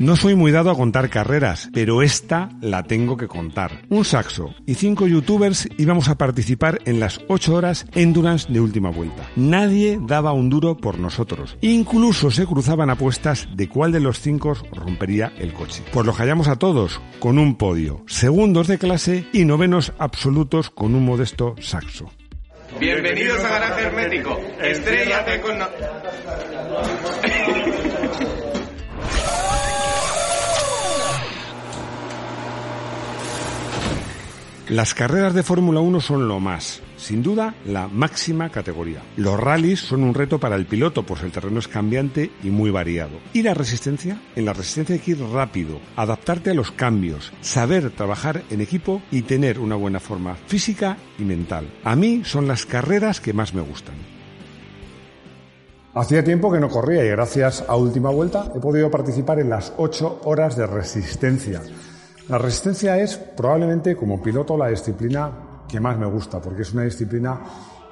No soy muy dado a contar carreras, pero esta la tengo que contar. Un saxo y cinco youtubers íbamos a participar en las 8 horas Endurance de última vuelta. Nadie daba un duro por nosotros. Incluso se cruzaban apuestas de cuál de los cinco rompería el coche. Pues los hallamos a todos con un podio, segundos de clase y novenos absolutos con un modesto saxo. Bienvenidos a Garaje Hermético. Estrellate con... Las carreras de Fórmula 1 son lo más, sin duda la máxima categoría. Los rallies son un reto para el piloto, pues el terreno es cambiante y muy variado. ¿Y la resistencia? En la resistencia hay que ir rápido, adaptarte a los cambios, saber trabajar en equipo y tener una buena forma física y mental. A mí son las carreras que más me gustan. Hacía tiempo que no corría y gracias a Última Vuelta he podido participar en las 8 horas de resistencia. La resistencia es probablemente como piloto la disciplina que más me gusta porque es una disciplina,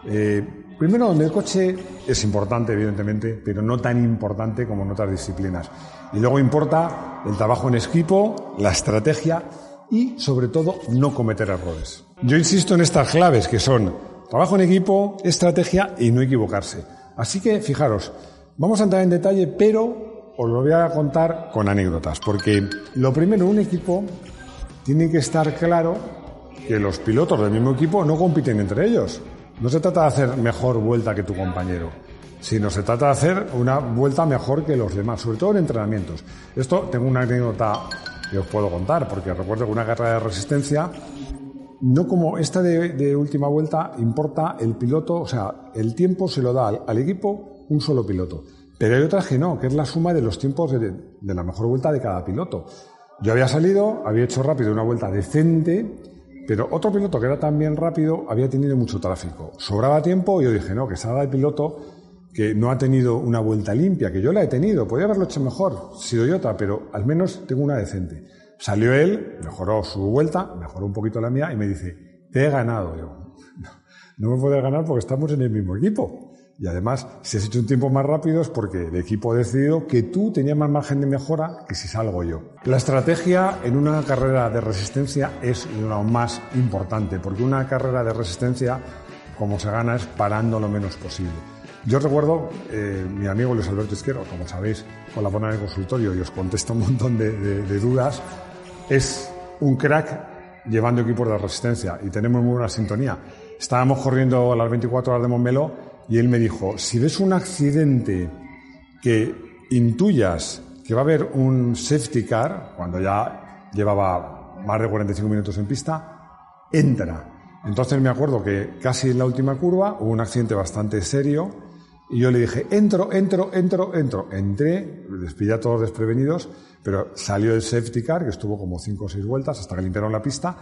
eh, primero donde el coche es importante evidentemente, pero no tan importante como en otras disciplinas. Y luego importa el trabajo en equipo, la estrategia y sobre todo no cometer errores. Yo insisto en estas claves que son trabajo en equipo, estrategia y no equivocarse. Así que fijaros, vamos a entrar en detalle, pero os lo voy a contar con anécdotas, porque lo primero, un equipo tiene que estar claro que los pilotos del mismo equipo no compiten entre ellos. No se trata de hacer mejor vuelta que tu compañero, sino se trata de hacer una vuelta mejor que los demás, sobre todo en entrenamientos. Esto tengo una anécdota que os puedo contar, porque recuerdo que una carrera de resistencia no como esta de, última vuelta importa el piloto, o sea, el tiempo se lo da al equipo un solo piloto. Pero hay otras que no, que es la suma de los tiempos de, la mejor vuelta de cada piloto. Yo había salido, había hecho rápido una vuelta decente, pero otro piloto que era también rápido había tenido mucho tráfico. Sobraba tiempo y yo dije, no, que salga el piloto que no ha tenido una vuelta limpia, que yo la he tenido, podría haberlo hecho mejor, sido yo otra, pero al menos tengo una decente. Salió él, mejoró su vuelta, mejoró un poquito la mía y me dice, te he ganado. Yo, no, no me puedes ganar porque estamos en el mismo equipo. Y además, si has hecho un tiempo más rápido es porque el equipo ha decidido que tú tenías más margen de mejora que si salgo yo. La estrategia en una carrera de resistencia es lo más importante, porque una carrera de resistencia, como se gana, es parando lo menos posible. Yo recuerdo, eh, mi amigo Luis Alberto Izquierdo, como sabéis, colabora en el consultorio y os contesta un montón de, de, de dudas, es un crack llevando equipos de resistencia y tenemos muy buena sintonía. Estábamos corriendo a las 24 horas de Montmeló y él me dijo, si ves un accidente que intuyas que va a haber un safety car, cuando ya llevaba más de 45 minutos en pista, entra. Entonces me acuerdo que casi en la última curva hubo un accidente bastante serio y yo le dije, entro, entro, entro, entro. Entré, les pillé a todos desprevenidos, pero salió el safety car, que estuvo como 5 o 6 vueltas hasta que limpiaron la pista.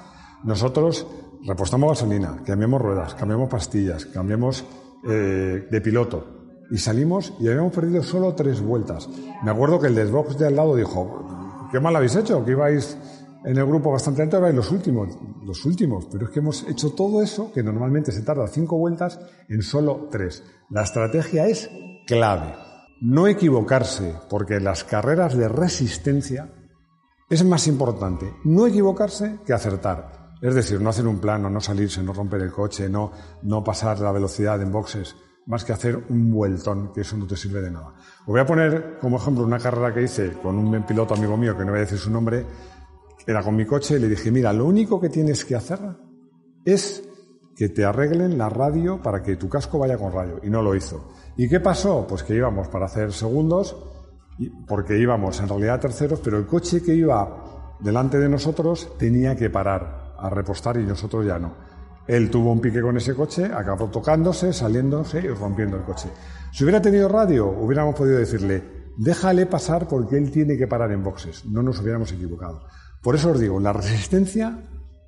Nosotros repostamos gasolina, cambiamos ruedas, cambiamos pastillas, cambiamos eh, de piloto. Y salimos y habíamos perdido solo tres vueltas. Me acuerdo que el del box de al lado dijo, qué mal habéis hecho, que ibais en el grupo bastante alto, ahora los últimos, los últimos. Pero es que hemos hecho todo eso, que normalmente se tarda cinco vueltas, en solo tres. La estrategia es clave. No equivocarse, porque las carreras de resistencia es más importante no equivocarse que acertar. Es decir, no hacer un plano, no salirse, no romper el coche, no, no pasar la velocidad en boxes, más que hacer un vueltón, que eso no te sirve de nada. Os voy a poner como ejemplo una carrera que hice con un piloto amigo mío, que no voy a decir su nombre, era con mi coche, y le dije, mira, lo único que tienes que hacer es que te arreglen la radio para que tu casco vaya con radio. Y no lo hizo. ¿Y qué pasó? Pues que íbamos para hacer segundos, porque íbamos en realidad terceros, pero el coche que iba delante de nosotros tenía que parar a repostar y nosotros ya no. Él tuvo un pique con ese coche, acabó tocándose, saliéndose y rompiendo el coche. Si hubiera tenido radio, hubiéramos podido decirle, déjale pasar porque él tiene que parar en boxes. No nos hubiéramos equivocado. Por eso os digo, la resistencia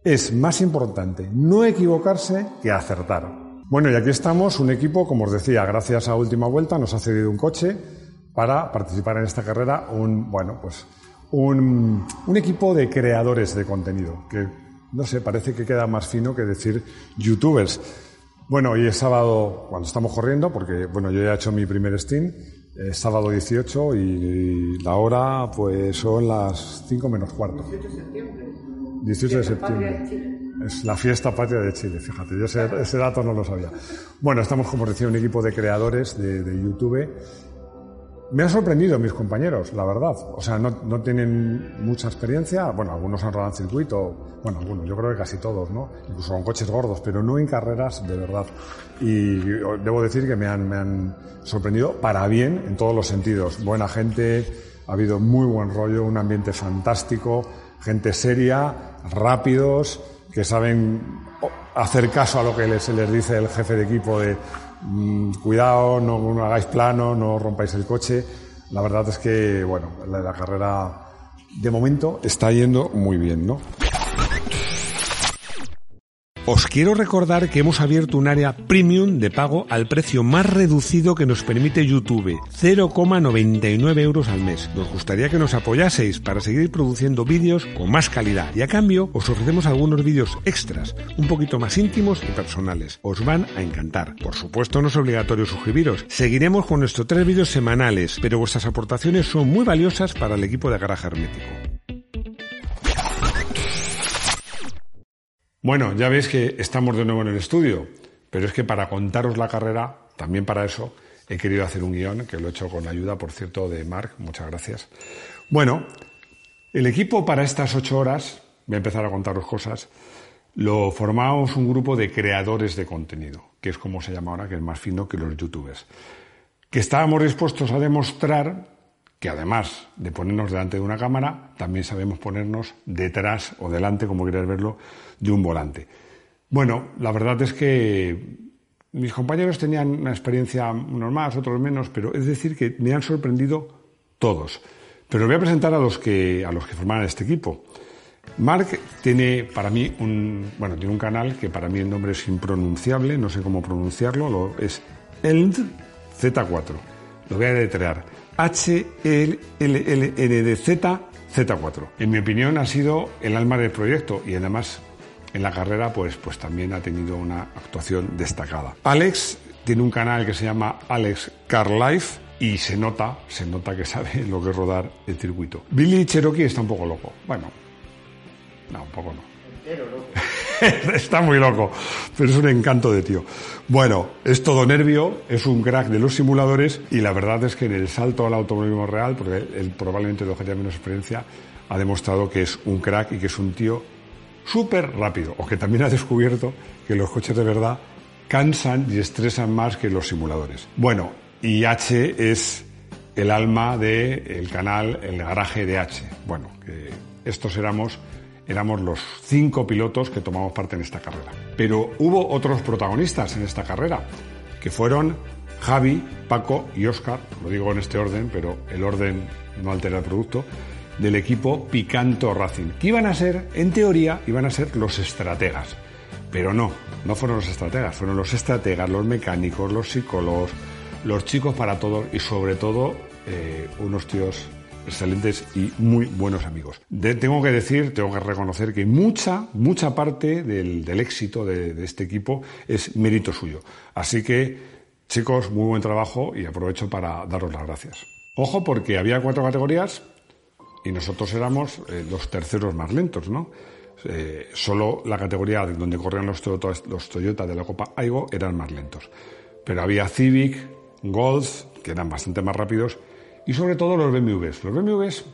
es más importante no equivocarse que acertar. Bueno, y aquí estamos, un equipo, como os decía, gracias a Última Vuelta nos ha cedido un coche para participar en esta carrera, un, bueno, pues un, un equipo de creadores de contenido, que no sé, parece que queda más fino que decir youtubers. Bueno, hoy es sábado cuando estamos corriendo, porque bueno, yo ya he hecho mi primer Steam, es sábado 18 y la hora pues son las 5 menos cuarto. 18 de septiembre. 18 de septiembre. Es la fiesta patria de Chile, fíjate, yo ese, dato no lo sabía. Bueno, estamos como decía un equipo de creadores de, de YouTube me han sorprendido mis compañeros, la verdad. O sea, no, tienen mucha experiencia. Bueno, algunos han rodado en circuito. Bueno, algunos, yo creo que casi todos, ¿no? Incluso con coches gordos, pero no en carreras de verdad. Y debo decir que me han, me han sorprendido para bien en todos los sentidos. Buena gente, ha habido muy buen rollo, un ambiente fantástico, gente seria, rápidos, que saben hacer caso a lo que se les dice el jefe de equipo de Mm, cuidado, no, hagáis plano, no rompáis el coche. La verdad es que, bueno, la carrera de momento está yendo muy bien, ¿no? Os quiero recordar que hemos abierto un área premium de pago al precio más reducido que nos permite YouTube, 0,99 euros al mes. Nos gustaría que nos apoyaseis para seguir produciendo vídeos con más calidad y a cambio os ofrecemos algunos vídeos extras, un poquito más íntimos y personales. Os van a encantar. Por supuesto no es obligatorio suscribiros. Seguiremos con nuestros tres vídeos semanales, pero vuestras aportaciones son muy valiosas para el equipo de garaje hermético. Bueno, ya veis que estamos de nuevo en el estudio, pero es que para contaros la carrera, también para eso, he querido hacer un guion, que lo he hecho con la ayuda, por cierto, de Mark, muchas gracias. Bueno, el equipo para estas ocho horas, voy a empezar a contaros cosas, lo formamos un grupo de creadores de contenido, que es como se llama ahora, que es más fino que los youtubers, que estábamos dispuestos a demostrar que además de ponernos delante de una cámara, también sabemos ponernos detrás o delante, como queráis verlo, de un volante. Bueno, la verdad es que mis compañeros tenían una experiencia, unos más, otros menos, pero es decir que me han sorprendido todos. Pero voy a presentar a los que, a los que forman este equipo. Mark tiene para mí un, bueno, tiene un canal que para mí el nombre es impronunciable, no sé cómo pronunciarlo, lo, es ELD Z4. Lo voy a deletrear. H-L-L-N-D-Z Z4. En mi opinión ha sido el alma del proyecto y además en la carrera pues, pues también ha tenido una actuación destacada. Alex tiene un canal que se llama Alex Car Life y se nota, se nota que sabe lo que es rodar el circuito. Billy Cherokee está un poco loco. Bueno, no, un poco no. Está muy loco, pero es un encanto de tío. Bueno, es todo nervio, es un crack de los simuladores y la verdad es que en el salto al automovilismo real, porque él, probablemente lo que tiene menos experiencia, ha demostrado que es un crack y que es un tío súper rápido, o que también ha descubierto que los coches de verdad cansan y estresan más que los simuladores. Bueno, y H es el alma del canal El Garaje de H. Bueno, que estos éramos éramos los cinco pilotos que tomamos parte en esta carrera. Pero hubo otros protagonistas en esta carrera, que fueron Javi, Paco y Oscar, lo digo en este orden, pero el orden no altera el producto, del equipo Picanto Racing, que iban a ser, en teoría, iban a ser los estrategas. Pero no, no fueron los estrategas, fueron los estrategas, los mecánicos, los psicólogos, los chicos para todos y sobre todo eh, unos tíos excelentes y muy buenos amigos. tengo que decir, tengo que reconocer que mucha, mucha parte del, éxito de, este equipo es mérito suyo. Así que, chicos, muy buen trabajo y aprovecho para daros las gracias. Ojo, porque había cuatro categorías y nosotros éramos eh, los terceros más lentos, ¿no? Eh, solo la categoría donde corrían los Toyota, los Toyota de la Copa Aigo eran más lentos. Pero había Civic, Golf, que eran bastante más rápidos, y sobre todo los BMWs. Los BMWs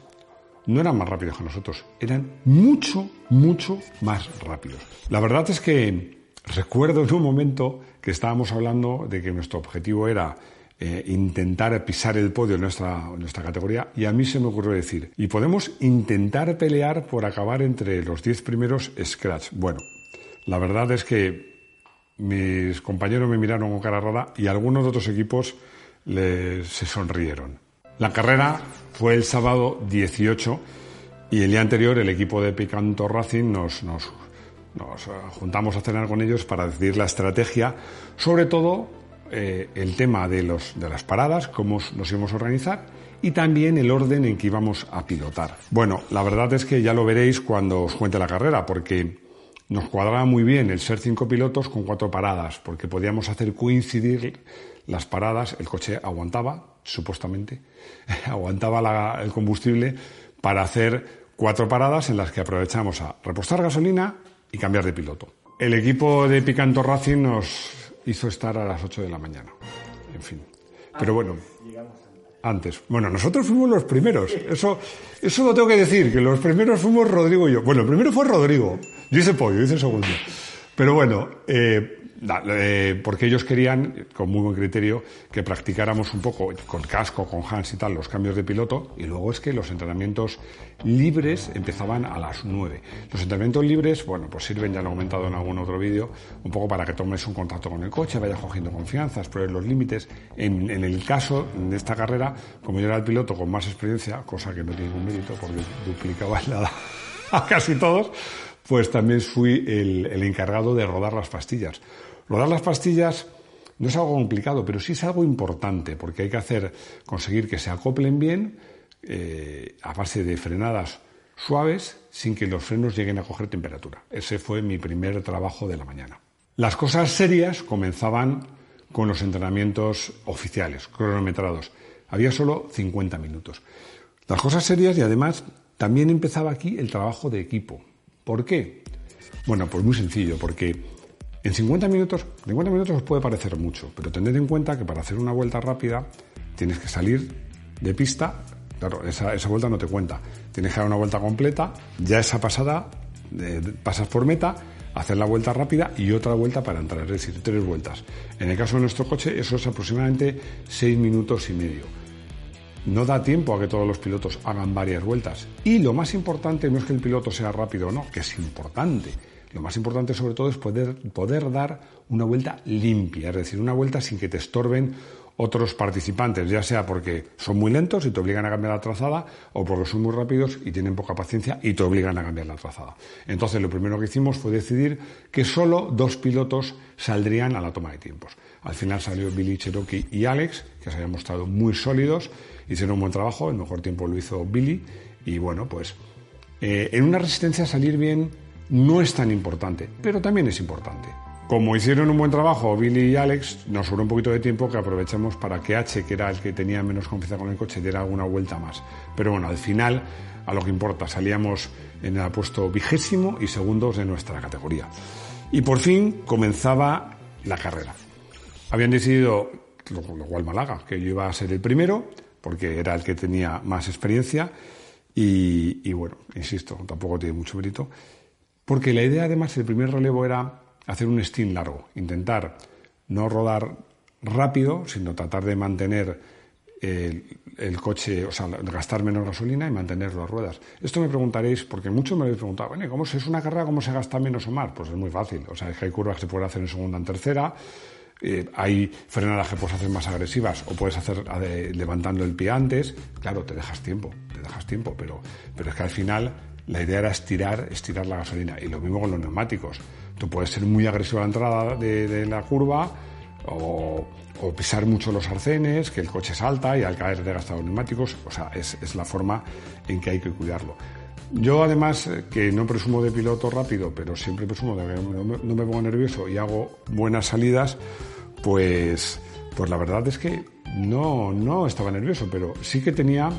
no eran más rápidos que nosotros, eran mucho, mucho más rápidos. La verdad es que recuerdo en un momento que estábamos hablando de que nuestro objetivo era eh, intentar pisar el podio en nuestra, categoría y a mí se me ocurrió decir, y podemos intentar pelear por acabar entre los 10 primeros Scratch. Bueno, la verdad es que mis compañeros me miraron con cara rara y algunos de otros equipos se sonrieron. La carrera fue el sábado 18 y el día anterior el equipo de Picanto Racing nos, nos juntamos a cenar con ellos para decidir la estrategia, sobre todo eh, el tema de, de las paradas, cómo nos íbamos a organizar y también el orden en que íbamos a pilotar. Bueno, la verdad es que ya lo veréis cuando os cuente la carrera, porque nos cuadraba muy bien el ser cinco pilotos con cuatro paradas, porque podíamos hacer coincidir las paradas, el coche aguantaba, supuestamente, aguantaba el combustible para hacer cuatro paradas en las que aprovechamos a repostar gasolina y cambiar de piloto. El equipo de Picanto Racing nos hizo estar a las 8 de la mañana. En fin. Pero bueno. Antes. Bueno, nosotros fuimos los primeros. Eso, eso lo tengo que decir, que los primeros fuimos Rodrigo y yo. Bueno, el primero fue Rodrigo. Yo hice pollo, hice segundo. Pero bueno, eh, eh, porque ellos querían, con muy buen criterio, que practicáramos un poco con casco, con Hans y tal, los cambios de piloto, y luego es que los entrenamientos libres empezaban a las 9. Los entrenamientos libres, bueno, pues sirven, ya lo he comentado en algún otro vídeo, un poco para que tomes un contacto con el coche, vayas cogiendo confianza, pruebes los límites. En, en, el caso de esta carrera, como yo era el piloto con más experiencia, cosa que no tiene ningún mérito porque duplicaba la a casi todos, pues también fui el, el encargado de rodar las pastillas. Rodar las pastillas no es algo complicado, pero sí es algo importante, porque hay que hacer, conseguir que se acoplen bien eh, a base de frenadas suaves sin que los frenos lleguen a coger temperatura. Ese fue mi primer trabajo de la mañana. Las cosas serias comenzaban con los entrenamientos oficiales, cronometrados. Había solo 50 minutos. Las cosas serias y además también empezaba aquí el trabajo de equipo. ¿Por qué? Bueno, pues muy sencillo, porque en 50 minutos, 50 minutos os puede parecer mucho, pero tened en cuenta que para hacer una vuelta rápida tienes que salir de pista, claro, esa, vuelta no te cuenta, tienes que dar una vuelta completa, ya esa pasada, pasas por meta, hacer la vuelta rápida y otra vuelta para entrar, es decir, tres vueltas. En el caso de nuestro coche eso es aproximadamente 6 minutos y medio. No da tiempo a que todos los pilotos hagan varias vueltas. Y lo más importante no es que el piloto sea rápido o no, que es importante lo más importante sobre todo es poder, poder dar una vuelta limpia, es decir, una vuelta sin que te estorben otros participantes, ya sea porque son muy lentos y te obligan a cambiar la trazada, o porque son muy rápidos y tienen poca paciencia y te obligan a cambiar la trazada. Entonces, lo primero que hicimos fue decidir que solo dos pilotos saldrían a la toma de tiempos. Al final salió Billy Cherokee y Alex, que se habían mostrado muy sólidos, hicieron un buen trabajo, el mejor tiempo lo hizo Billy, y bueno, pues eh, en una resistencia salir bien no es tan importante, pero también es importante. Como hicieron un buen trabajo Billy y Alex, nos sobró un poquito de tiempo que aprovechamos para que H, que era el que tenía menos confianza con el coche, diera alguna vuelta más. Pero bueno, al final, a lo que importa, salíamos en el puesto vigésimo y segundos de nuestra categoría. Y por fin comenzaba la carrera. Habían decidido, lo, cual Malaga, que yo iba a ser el primero, porque era el que tenía más experiencia. Y, y bueno, insisto, tampoco tiene mucho mérito. Porque la idea, además, el primer relevo era hacer un stint largo, intentar no rodar rápido, sino tratar de mantener el, coche, o sea, gastar menos gasolina y mantener las ruedas. Esto me preguntaréis, porque muchos me habéis preguntado, bueno, ¿cómo es una carrera, cómo se gasta menos o más? Pues es muy fácil. O sea, es que hay curvas que se pueden hacer en segunda, en tercera, eh, hay frenadas que puedes hacer más agresivas o puedes hacer levantando el pie antes. Claro, te dejas tiempo, te dejas tiempo, pero, pero es que al final la idea era estirar, estirar la gasolina. Y lo mismo con los neumáticos. Tú puedes ser muy agresivo a la entrada de, la curva o, pisar mucho los arcenes, que el coche salta y al caer de gastar los neumáticos. O sea, es, la forma en que hay que cuidarlo. Yo además, eh, que no presumo de piloto rápido, pero siempre presumo de que no me, no me pongo nervioso y hago buenas salidas, pues, pues la verdad es que no, no estaba nervioso, pero sí que tenía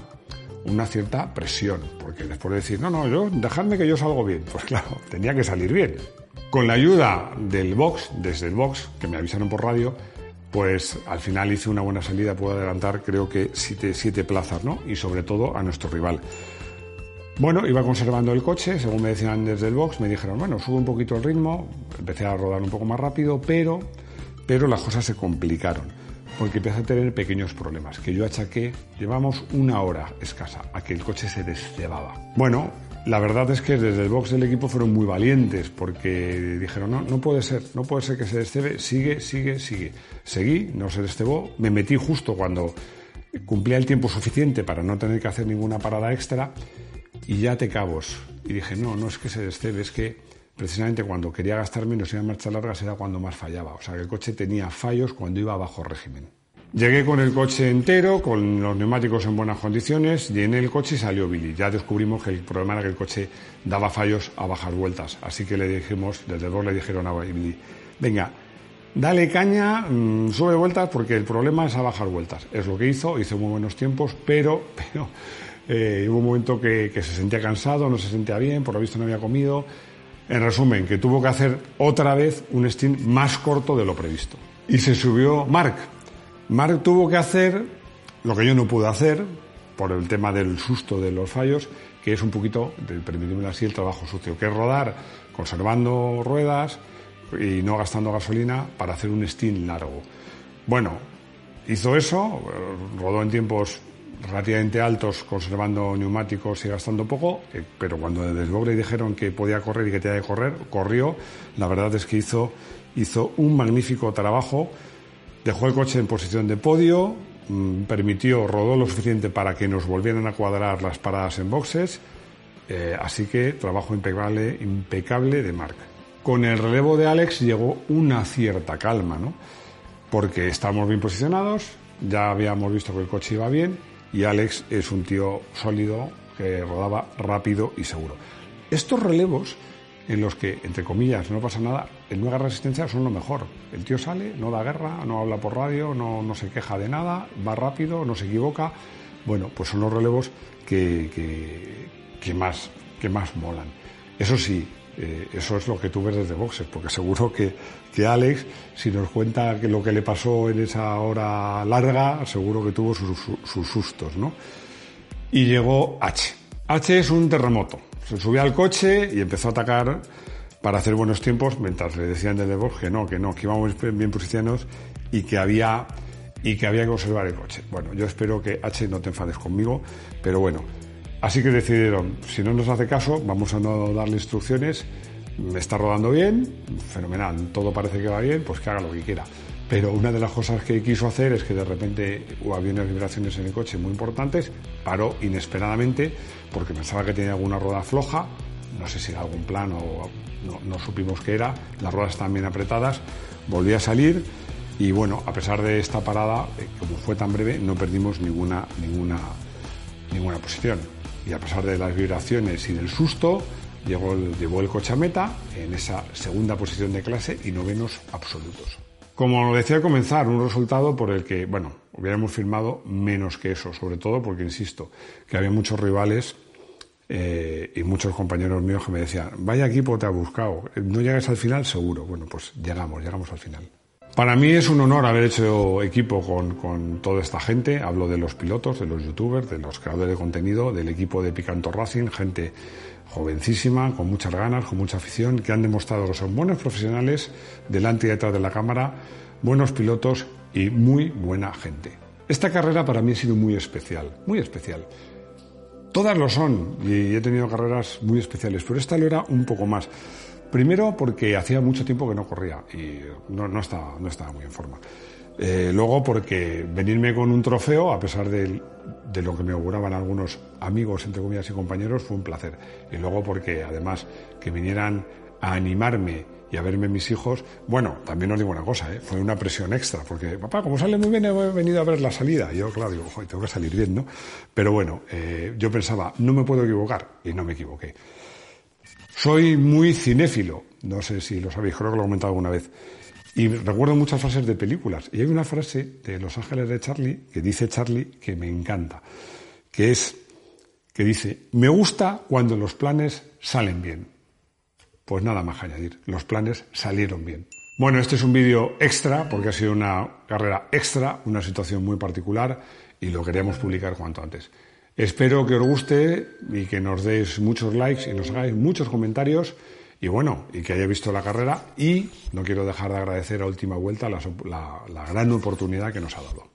una cierta presión, porque después de decir, no, no, yo, dejadme que yo salgo bien, pues claro, tenía que salir bien. Con la ayuda del box, desde el box, que me avisaron por radio, pues al final hice una buena salida, puedo adelantar creo que siete, siete plazas, ¿no? Y sobre todo a nuestro rival. Bueno, iba conservando el coche, según me decían desde el box, me dijeron, bueno, sube un poquito el ritmo, empecé a rodar un poco más rápido, pero, pero las cosas se complicaron porque empieza a tener pequeños problemas, que yo achaqué, llevamos una hora escasa a que el coche se descebaba. Bueno, la verdad es que desde el box del equipo fueron muy valientes porque dijeron, no, no puede ser, no puede ser que se descebe, sigue, sigue, sigue. Seguí, no se descebó, me metí justo cuando cumplía el tiempo suficiente para no tener que hacer ninguna parada extra y ya te cabos. Y dije, no, no es que se descebe, es que precisamente cuando quería gastar menos y en marcha largas era cuando más fallaba. O sea, que el coche tenía fallos cuando iba bajo régimen. Llegué con el coche entero, con los neumáticos en buenas condiciones, llené el coche y salió Billy. Ya descubrimos que el problema era que el coche daba fallos a bajar vueltas. Así que le dijimos, desde luego le dijeron a Billy, venga, dale caña, mm, sube vueltas porque el problema es a bajar vueltas. Es lo que hizo, hizo muy buenos tiempos, pero, pero eh, hubo un momento que, que se sentía cansado, no se sentía bien, por lo visto no había comido. En resumen, que tuvo que hacer otra vez un stint más corto de lo previsto. Y se subió Mark, Mark tuvo que hacer lo que yo no pude hacer por el tema del susto de los fallos, que es un poquito, permitirme así, el trabajo sucio, que es rodar conservando ruedas y no gastando gasolina para hacer un stint largo. Bueno, hizo eso, rodó en tiempos relativamente altos conservando neumáticos y gastando poco, eh, pero cuando de y dijeron que podía correr y que tenía que correr, corrió. La verdad es que hizo, hizo un magnífico trabajo Dejó el coche en posición de podio, mm, permitió, rodó lo suficiente para que nos volvieran a cuadrar las paradas en boxes, eh, así que trabajo impecable, impecable de marca. Con el relevo de Alex llegó una cierta calma, ¿no? Porque estábamos bien posicionados, ya habíamos visto que el coche iba bien y Alex es un tío sólido que rodaba rápido y seguro. Estos relevos en los que, entre comillas, no pasa nada, el no resistencia son lo mejor. El tío sale, no da guerra, no habla por radio, no, no se queja de nada, va rápido, no se equivoca. Bueno, pues son los relevos que, que, más, que más molan. Eso sí, eh, eso es lo que tú ves desde boxes, porque seguro que, que Alex, si nos cuenta que lo que le pasó en esa hora larga, seguro que tuvo sus, sus sustos, ¿no? Y llegó H. H es un terremoto se subió al coche y empezó a atacar para hacer buenos tiempos, mientras le decían desde voz que no, que no, que íbamos bien posicionados y que había y que había que observar el coche. Bueno, yo espero que H no te enfades conmigo, pero bueno, así que decidieron, si no nos hace caso, vamos a no darle instrucciones, me está rodando bien, fenomenal, todo parece que va bien, pues que haga lo que quiera. Pero una de las cosas que quiso hacer es que de repente había unas vibraciones en el coche muy importantes, paró inesperadamente porque pensaba que tenía alguna rueda floja, no sé si era algún plan o no, supimos qué era, las ruedas estaban bien apretadas, volví a salir y bueno, a pesar de esta parada, eh, como fue tan breve, no perdimos ninguna, ninguna, ninguna posición. Y a pesar de las vibraciones y del susto, llegó llevó el coche a meta en esa segunda posición de clase y novenos absolutos. Como lo decía al comenzar, un resultado por el que, bueno, hubiéramos firmado menos que eso, sobre todo porque, insisto, que había muchos rivales eh, y muchos compañeros míos que me decían, vaya equipo te ha buscado, no llegas al final, seguro. Bueno, pues llegamos, llegamos al final. Para mí es un honor haber hecho equipo con, con, toda esta gente. Hablo de los pilotos, de los youtubers, de los creadores de contenido, del equipo de Picanto Racing, gente jovencísima, con muchas ganas, con mucha afición, que han demostrado que son buenos profesionales delante y detrás de la cámara, buenos pilotos y muy buena gente. Esta carrera para mí ha sido muy especial, muy especial. Todas lo son y he tenido carreras muy especiales, pero esta lo era un poco más. Primero porque hacía mucho tiempo que no corría y no, estaba, muy en forma. Eh, luego porque venirme con un trofeo, a pesar de, lo que me auguraban algunos amigos, entre comillas, y compañeros, fue un placer. Y luego porque además que vinieran a animarme y a verme mis hijos, bueno, también os digo una cosa, ¿eh? fue una presión extra, porque papá, como sale muy bien, he venido a ver la salida. Yo, claro, digo, tengo que salir bien, ¿no? Pero bueno, eh, yo pensaba, no me puedo equivocar, y no me equivoqué. Soy muy cinéfilo, no sé si lo sabéis, creo que lo he comentado alguna vez. Y recuerdo muchas frases de películas. Y hay una frase de Los Ángeles de Charlie que dice Charlie que me encanta, que es que dice, me gusta cuando los planes salen bien. Pues nada más que añadir, los planes salieron bien. Bueno, este es un vídeo extra porque ha sido una carrera extra, una situación muy particular y lo queríamos publicar cuanto antes. Espero que os guste y que nos deis muchos likes y nos hagáis muchos comentarios y bueno, y que haya visto la carrera y no quiero dejar de agradecer a última vuelta la, la gran oportunidad que nos ha dado.